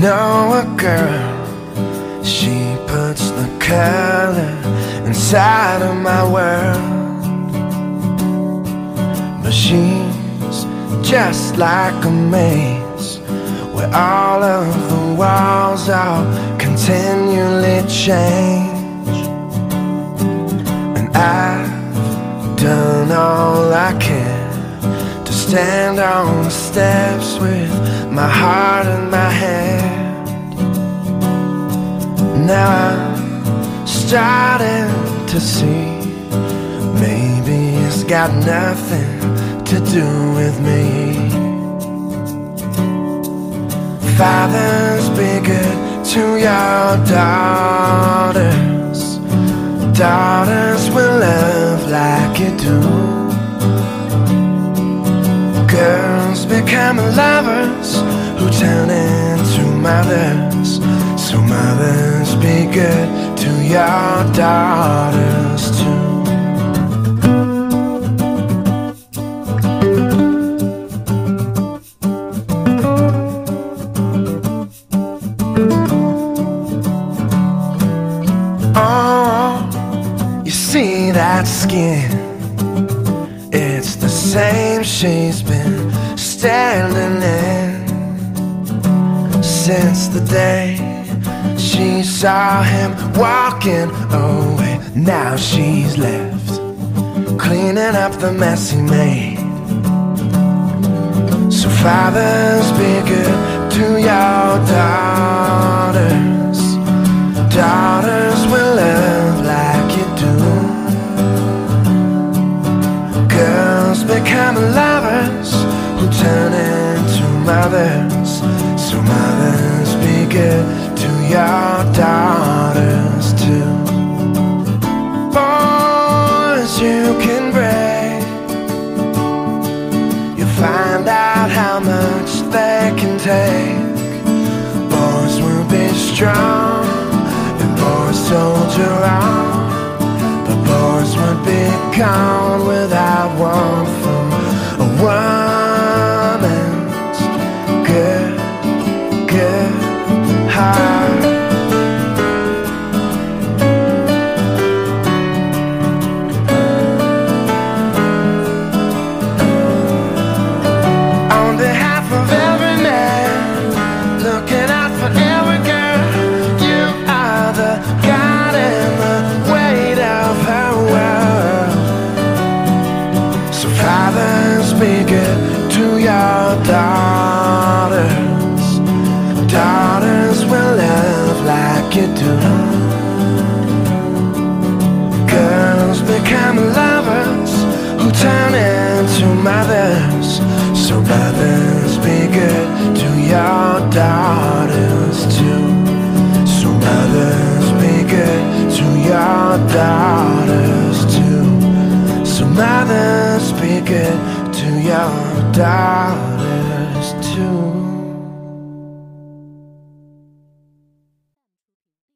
know a girl. She puts the color inside of my world. But she's just like a maze Where all of the walls are continually change. And I've done all I can stand on the steps with my heart in my hand. Now I'm starting to see maybe it's got nothing to do with me. Fathers, be good to your daughters. Daughters will love like you do. Girls become lovers who turn into mothers. So mothers, be good to your daughters too. Oh, you see that skin? It's the same she's been standing in since the day she saw him walking away. Now she's left cleaning up the mess he made. So fathers, be good to your daughters. Find out how much they can take. Boys will be strong, and boys soldier on. But boys would be gone without one from God the weight of her world. So fathers, be good to your daughters. Daughters will love like you do. Girls become lovers who turn into mothers. So mothers, to your daughters too.